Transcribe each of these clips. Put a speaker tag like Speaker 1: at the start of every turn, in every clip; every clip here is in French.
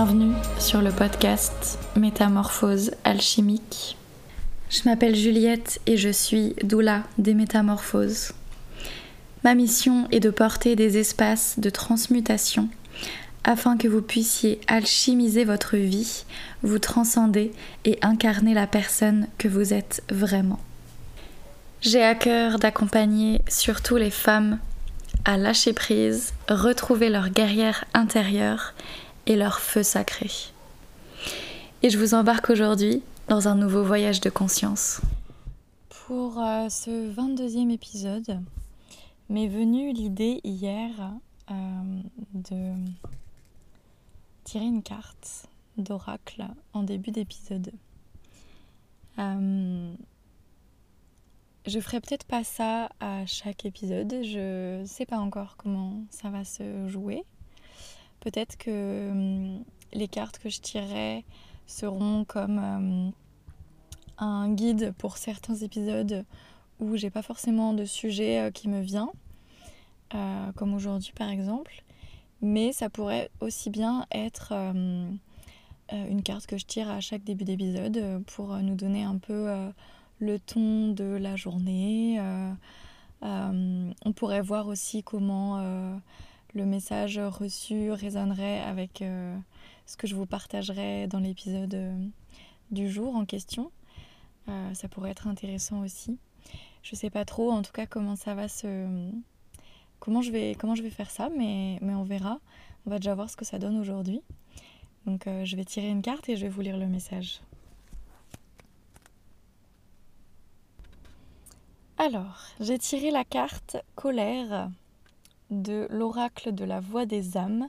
Speaker 1: Bienvenue sur le podcast Métamorphose alchimique. Je m'appelle Juliette et je suis doula des métamorphoses. Ma mission est de porter des espaces de transmutation afin que vous puissiez alchimiser votre vie, vous transcender et incarner la personne que vous êtes vraiment. J'ai à cœur d'accompagner surtout les femmes à lâcher prise, retrouver leur guerrière intérieure et leur feu sacré. Et je vous embarque aujourd'hui dans un nouveau voyage de conscience. Pour euh, ce 22e épisode, m'est venue l'idée hier euh, de tirer une carte d'oracle en début d'épisode. Euh, je ferai peut-être pas ça à chaque épisode, je sais pas encore comment ça va se jouer. Peut-être que hum, les cartes que je tirerai seront comme hum, un guide pour certains épisodes où j'ai pas forcément de sujet euh, qui me vient, euh, comme aujourd'hui par exemple. Mais ça pourrait aussi bien être hum, euh, une carte que je tire à chaque début d'épisode pour nous donner un peu le ton de la journée. on pourrait voir aussi comment le message reçu résonnerait avec euh, ce que je vous partagerai dans l'épisode euh, du jour en question. Euh, ça pourrait être intéressant aussi. Je sais pas trop en tout cas comment ça va se. Comment je vais, comment je vais faire ça, mais, mais on verra. On va déjà voir ce que ça donne aujourd'hui. Donc je vais tirer une carte et je vais vous lire le message. Alors, j'ai tiré la carte colère de l'oracle de la voix des âmes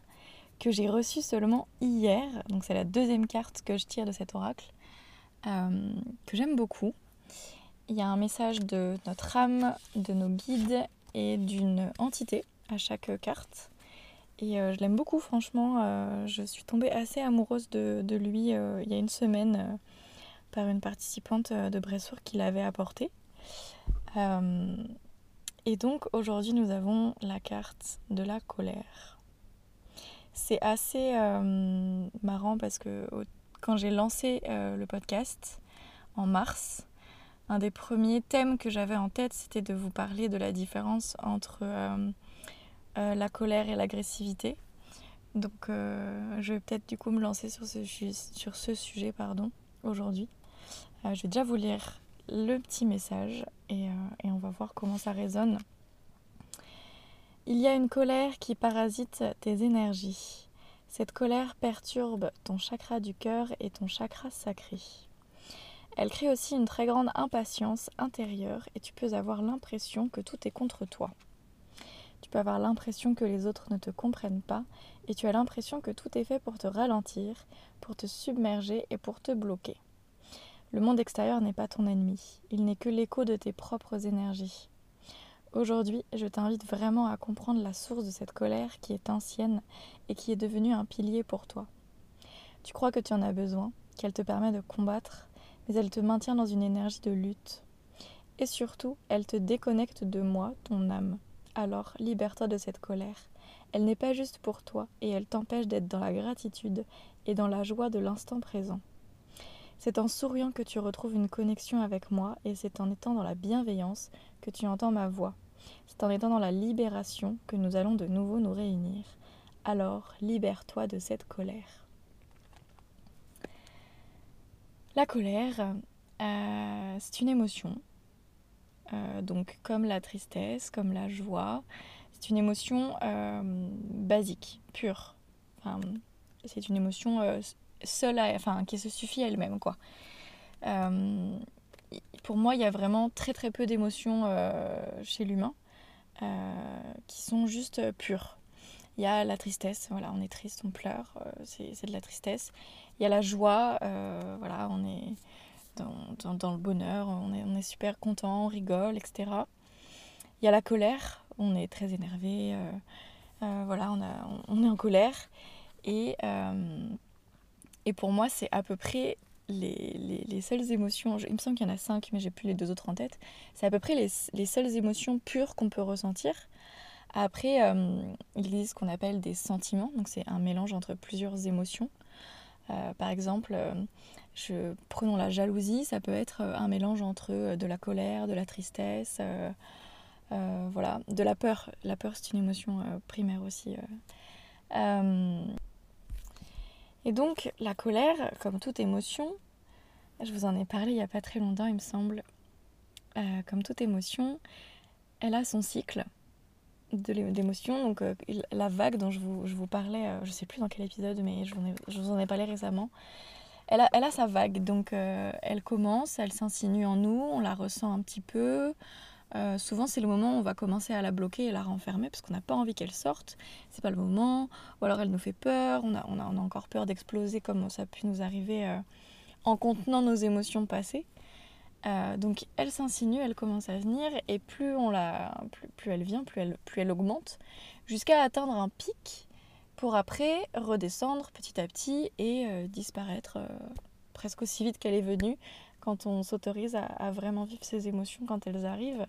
Speaker 1: que j'ai reçu seulement hier. Donc c'est la deuxième carte que je tire de cet oracle, euh, que j'aime beaucoup. Il y a un message de notre âme, de nos guides et d'une entité à chaque carte. Et euh, je l'aime beaucoup, franchement. Euh, je suis tombée assez amoureuse de, lui il y a une semaine par une participante de Bressour qui l'avait apporté. Et donc aujourd'hui nous avons la carte de la colère. C'est assez euh, marrant parce que quand j'ai lancé euh, le podcast en mars, un des premiers thèmes que j'avais en tête c'était de vous parler de la différence entre euh, la colère et l'agressivité. Donc je vais peut-être du coup me lancer sur ce, sur ce sujet pardon aujourd'hui. je vais déjà vous lire le petit message euh, et, on va voir comment ça résonne. Il y a une colère qui parasite tes énergies. Cette colère perturbe ton chakra du cœur et ton chakra sacré. Elle crée aussi une très grande impatience intérieure et tu peux avoir l'impression que tout est contre toi. Tu peux avoir l'impression que les autres ne te comprennent pas et tu as l'impression que tout est fait pour te ralentir, pour te submerger et pour te bloquer. Le monde extérieur n'est pas ton ennemi, il n'est que l'écho de tes propres énergies. Aujourd'hui, je t'invite vraiment à comprendre la source de cette colère qui est ancienne et qui est devenue un pilier pour toi. Tu crois que tu en as besoin, qu'elle te permet de combattre, mais elle te maintient dans une énergie de lutte. Et surtout, elle te déconnecte de moi, ton âme. Alors, libère-toi de cette colère. Elle n'est pas juste pour toi et elle t'empêche d'être dans la gratitude et dans la joie de l'instant présent. C'est en souriant que tu retrouves une connexion avec moi et c'est en étant dans la bienveillance que tu entends ma voix. C'est en étant dans la libération que nous allons de nouveau nous réunir. Alors libère-toi de cette colère. La colère, euh, c'est une émotion. Euh, donc comme la tristesse, comme la joie, c'est une émotion euh, basique, pure. c'est une émotion seule, enfin, qui se suffit à elle-même, quoi. Euh, pour moi, il y a vraiment très très peu d'émotions euh, chez l'humain euh, qui sont juste pures. Il y a la tristesse, voilà, on est triste, on pleure, c'est de la tristesse. Il y a la joie, voilà, on est dans, le bonheur, on est, super content, on rigole, etc. Il y a la colère, on est très énervé, voilà, on, est en colère. Et et pour moi, c'est à peu près les, les, seules émotions, il me semble qu'il y en a cinq, mais j'ai plus les deux autres en tête, c'est à peu près les, les seules émotions pures qu'on peut ressentir. Après, il existe ce qu'on appelle des sentiments, donc c'est un mélange entre plusieurs émotions. par exemple, je, prenons la jalousie, ça peut être un mélange entre de la colère, de la tristesse, voilà, de la peur. La peur, c'est une émotion primaire aussi. Et donc, la colère, comme toute émotion, je vous en ai parlé il n'y a pas très longtemps, il me semble, euh, comme toute émotion, elle a son cycle d'émotions. Donc, euh, la vague dont je vous, parlais, euh, je ne sais plus dans quel épisode, mais je vous, en ai, parlé récemment. Elle a sa vague, donc elle commence, elle s'insinue en nous, on la ressent un petit peu, euh, souvent, c'est le moment où on va commencer à la bloquer et la renfermer parce qu'on n'a pas envie qu'elle sorte. C'est pas le moment. Ou alors elle nous fait peur. On a, on a, on a encore peur d'exploser comme ça a pu nous arriver euh, en contenant nos émotions passées. Euh, donc elle s'insinue, elle commence à venir et plus, on la, plus, elle vient, plus elle, plus elle augmente jusqu'à atteindre un pic pour après redescendre petit à petit et disparaître presque aussi vite qu'elle est venue quand on s'autorise à, vraiment vivre ses émotions quand elles arrivent.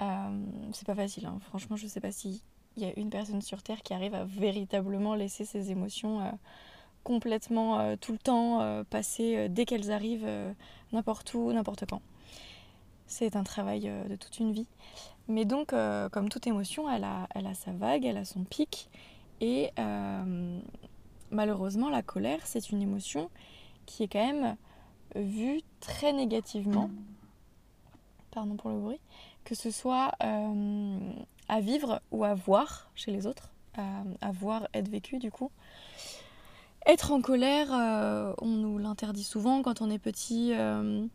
Speaker 1: Euh, c'est pas facile, hein. franchement, je sais pas s'il y a une personne sur Terre qui arrive à véritablement laisser ses émotions euh, complètement euh, tout le temps passer dès qu'elles arrivent n'importe où, n'importe quand. C'est un travail de toute une vie. Mais donc, comme toute émotion, elle a, elle a sa vague, elle a son pic. Et malheureusement, la colère, c'est une émotion qui est quand même vu très négativement, pardon pour le bruit, que ce soit euh, à vivre ou à voir chez les autres, à, voir, être vécu du coup. Être en colère, euh, on nous l'interdit souvent quand on est petit, euh,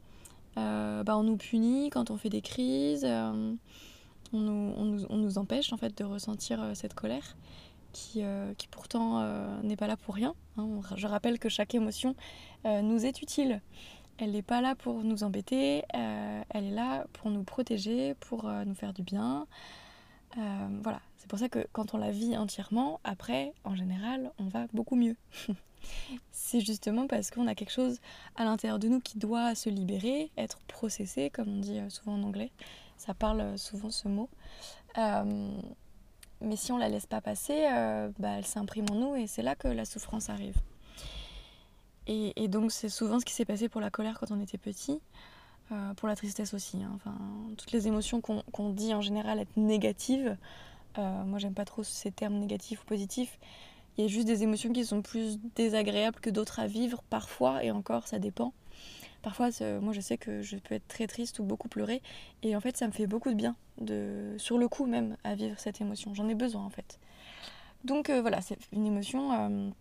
Speaker 1: bah, on nous punit quand on fait des crises, on nous, on, nous, on, nous, empêche en fait de ressentir cette colère. Qui, qui pourtant n'est pas là pour rien. Hein. Je rappelle que chaque émotion nous est utile. Elle n'est pas là pour nous embêter, euh, elle est là pour nous protéger, pour euh, nous faire du bien. Euh, voilà, c'est pour ça que quand on la vit entièrement, après, en général, on va beaucoup mieux. c'est justement parce qu'on a quelque chose à l'intérieur de nous qui doit se libérer, être processé, comme on dit souvent en anglais. Ça parle souvent ce mot. Mais si on la laisse pas passer, bah, elle s'imprime en nous et c'est là que la souffrance arrive. Et, donc c'est souvent ce qui s'est passé pour la colère quand on était petit, euh, pour la tristesse aussi. Hein. Enfin, toutes les émotions qu'on dit en général être négatives, euh, moi j'aime pas trop ces termes négatifs ou positifs. Il y a juste des émotions qui sont plus désagréables que d'autres à vivre parfois, et encore ça dépend. Parfois, moi je sais que je peux être très triste ou beaucoup pleurer, et en fait ça me fait beaucoup de bien, de, sur le coup même, à vivre cette émotion. J'en ai besoin en fait. Donc euh, voilà, c'est une émotion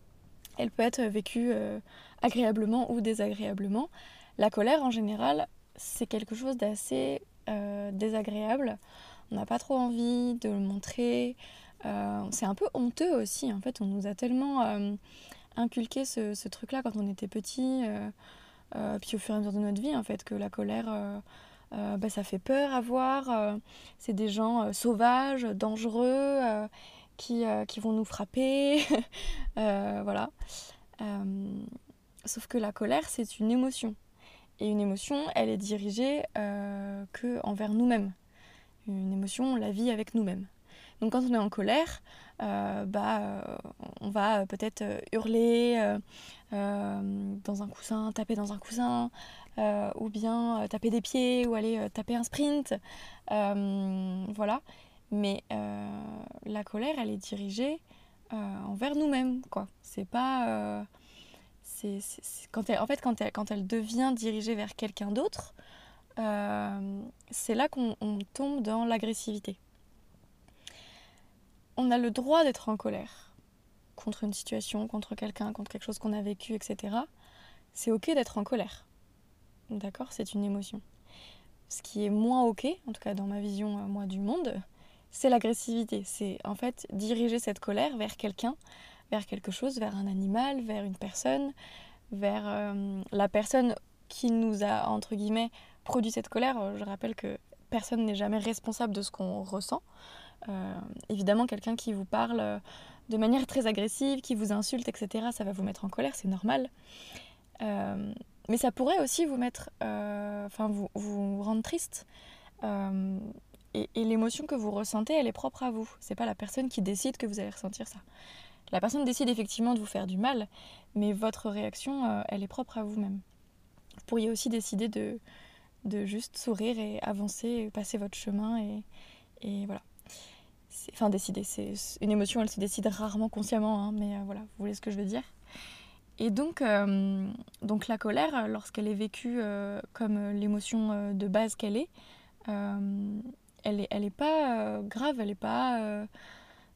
Speaker 1: elle peut être vécue euh, agréablement ou désagréablement. La colère, en général, c'est quelque chose d'assez euh, désagréable. On n'a pas trop envie de le montrer. Euh, c'est un peu honteux aussi. En fait, on nous a tellement inculqué ce, truc-là quand on était petit, puis au fur et à mesure de notre vie, en fait, que la colère, bah, ça fait peur à voir. c'est des gens sauvages, dangereux qui, euh, vont nous frapper. Euh, voilà. Euh, sauf que la colère, c'est une émotion. Et une émotion, elle est dirigée que envers nous-mêmes. Une émotion, on la vit avec nous-mêmes. Donc quand on est en colère, bah, on va peut-être hurler dans un coussin, taper dans un coussin, ou bien taper des pieds, ou aller taper un sprint. voilà. Mais euh, la colère, elle est dirigée euh, envers nous-mêmes. C'est pas... Euh, c'est, quand elle, en fait, quand elle, quand elle devient dirigée vers quelqu'un d'autre, c'est là qu'on tombe dans l'agressivité. On a le droit d'être en colère contre une situation, contre quelqu'un, contre quelque chose qu'on a vécu, etc. C'est ok d'être en colère. D'accord C'est une émotion. Ce qui est moins ok, en tout cas dans ma vision, moi, du monde, c'est l'agressivité. C'est en fait diriger cette colère vers quelqu'un, vers quelque chose, vers un animal, vers une personne, vers euh, la personne qui nous a, entre guillemets, produit cette colère. Je rappelle que personne n'est jamais responsable de ce qu'on ressent. Euh, évidemment, quelqu'un qui vous parle euh, de manière très agressive, qui vous insulte, etc., ça va vous mettre en colère, c'est normal. mais ça pourrait aussi vous mettre, vous, vous rendre triste. et, l'émotion que vous ressentez, elle est propre à vous. C'est pas la personne qui décide que vous allez ressentir ça. La personne décide effectivement de vous faire du mal, mais votre réaction, elle est propre à vous-même. Vous pourriez aussi décider de, de juste sourire et avancer, passer votre chemin et, et voilà. Enfin, décider, c'est une émotion, elle se décide rarement consciemment, hein, mais voilà, vous voyez ce que je veux dire. Et donc, euh, donc la colère, lorsqu'elle est vécue euh, comme l'émotion euh, de base qu'elle est, elle n'est elle est pas grave, elle n'est pas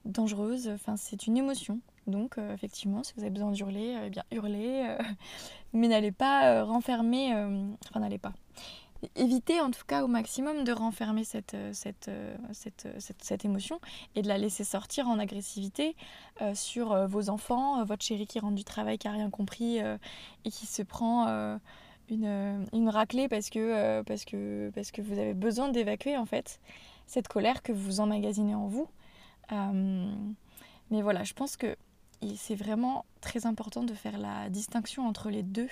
Speaker 1: dangereuse. Enfin, c'est une émotion. Donc, effectivement, si vous avez besoin d'hurler, eh bien hurlez, mais n'allez pas renfermer. enfin, n'allez pas éviter en tout cas au maximum de renfermer cette, euh, euh, cette, cette, cette, émotion et de la laisser sortir en agressivité euh, sur vos enfants, votre chéri qui rentre du travail, qui n'a rien compris et qui se prend une, une, raclée parce que, parce, que, parce que vous avez besoin d'évacuer en fait cette colère que vous emmagasinez en vous. mais voilà, je pense que c'est vraiment très important de faire la distinction entre les deux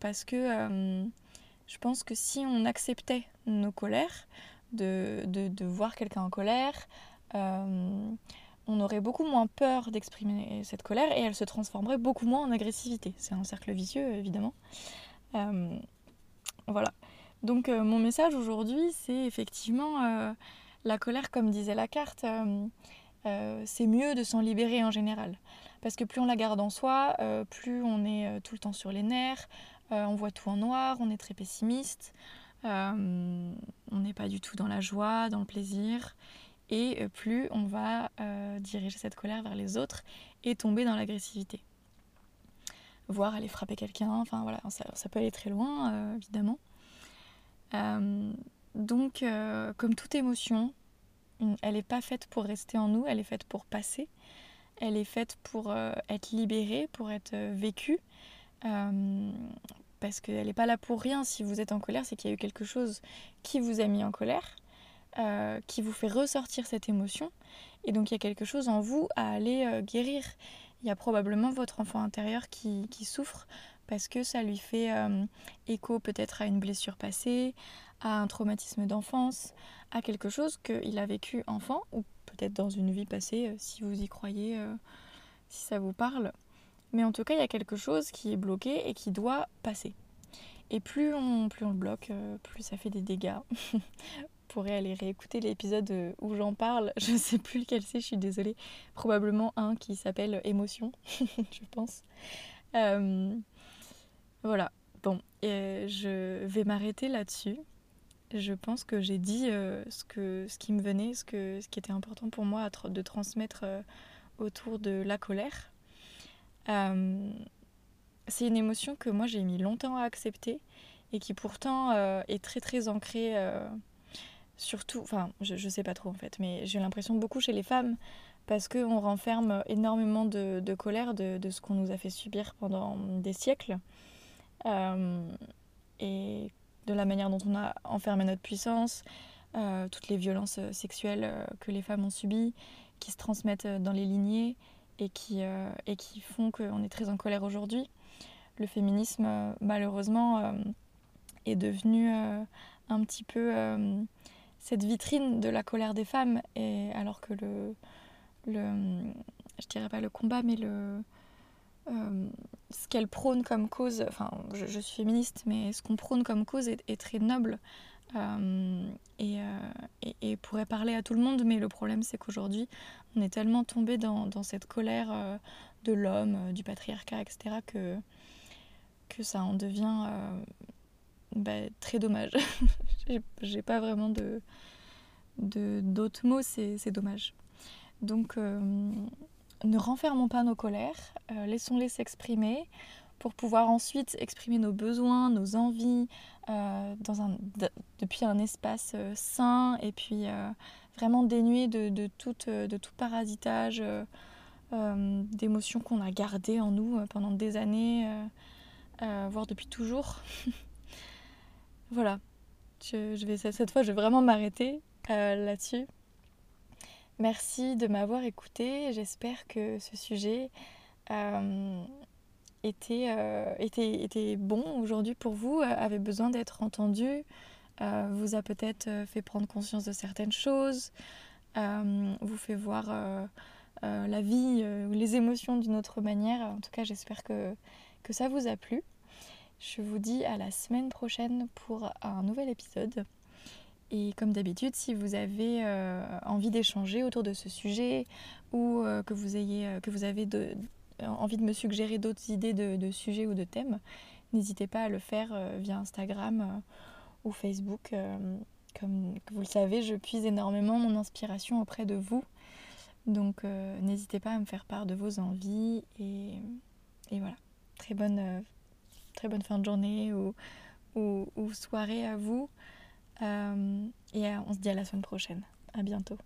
Speaker 1: parce que euh, je pense que si on acceptait nos colères, de, de, voir quelqu'un en colère, euh, on aurait beaucoup moins peur d'exprimer cette colère et elle se transformerait beaucoup moins en agressivité. C'est un cercle vicieux, évidemment. Euh, voilà. Donc mon message aujourd'hui, c'est effectivement la colère, comme disait la carte, c'est mieux de s'en libérer en général. Parce que plus on la garde en soi, plus on est tout le temps sur les nerfs, euh, on voit tout en noir, on est très pessimiste, euh, on n'est pas du tout dans la joie, dans le plaisir. Et euh, plus on va diriger cette colère vers les autres et tomber dans l'agressivité. Voire aller frapper quelqu'un, enfin voilà, ça, peut aller très loin, évidemment. donc, comme toute émotion, elle n'est pas faite pour rester en nous, elle est faite pour passer. Elle est faite pour être libérée, pour être vécue. Euh, parce qu'elle n'est pas là pour rien. Si vous êtes en colère, c'est qu'il y a eu quelque chose qui vous a mis en colère, euh, qui vous fait ressortir cette émotion. Et donc il y a quelque chose en vous à aller euh, guérir. Il y a probablement votre enfant intérieur qui, qui souffre parce que ça lui fait écho peut-être à une blessure passée, à un traumatisme d'enfance, à quelque chose qu'il a vécu enfant ou peut-être dans une vie passée, si vous y croyez, si ça vous parle. Mais en tout cas, il y a quelque chose qui est bloqué et qui doit passer. Et plus on, plus on le bloque, euh, plus ça fait des dégâts. Vous pourrez aller réécouter l'épisode euh, où j'en parle. Je ne sais plus lequel c'est, je suis désolée. Probablement un qui s'appelle Émotion, je pense. Euh, voilà. Bon, je vais m'arrêter là-dessus. Je pense que j'ai dit ce, qui me venait, ce qui était important pour moi de transmettre autour de la colère. Euh, c'est une émotion que moi j'ai mis longtemps à accepter et qui pourtant euh, est très très ancrée, euh, surtout, enfin je, je sais pas trop en fait, mais j'ai l'impression beaucoup chez les femmes parce qu'on renferme énormément de, colère de, de, ce qu'on nous a fait subir pendant des siècles. Et de la manière dont on a enfermé notre puissance, toutes les violences sexuelles que les femmes ont subies, qui se transmettent dans les lignées et qui, euh, et qui font qu'on est très en colère aujourd'hui. Le féminisme, euh, malheureusement, euh, est devenu un petit peu cette vitrine de la colère des femmes, et alors que le, le je dirais pas le combat, mais le, ce qu'elle prône comme cause, enfin je, suis féministe, mais ce qu'on prône comme cause est, est très noble. Euh, euh, et, et, pourrait parler à tout le monde, mais le problème c'est qu'aujourd'hui on est tellement tombé dans, dans, cette colère euh, de l'homme, du patriarcat, etc., que, que ça en devient bah, très dommage. J'ai pas vraiment de d'autres mots, c'est dommage. Donc ne renfermons pas nos colères, laissons-les s'exprimer pour pouvoir ensuite exprimer nos besoins, nos envies euh, dans un, depuis un espace euh, sain et puis euh, vraiment dénué de, de, tout, de tout parasitage, d'émotions qu'on a gardées en nous pendant des années, voire depuis toujours. voilà, je, vais, cette fois je vais vraiment m'arrêter là-dessus. Merci de m'avoir écouté, j'espère que ce sujet était, euh, était, était bon aujourd'hui pour vous, euh, avait besoin d'être entendu, vous a peut-être fait prendre conscience de certaines choses, vous fait voir la vie ou les émotions d'une autre manière. En tout cas, j'espère que, que ça vous a plu. Je vous dis à la semaine prochaine pour un nouvel épisode. Et comme d'habitude, si vous avez euh, envie d'échanger autour de ce sujet ou euh, que, vous ayez, euh, que vous avez envie de me suggérer d'autres idées de, sujets ou de thèmes, n'hésitez pas à le faire via Instagram ou Facebook. comme vous le savez, je puise énormément mon inspiration auprès de vous. Donc n'hésitez pas à me faire part de vos envies. Et, voilà, très bonne, très bonne fin de journée ou, soirée à vous. Euh, et on se dit à la semaine prochaine. À bientôt.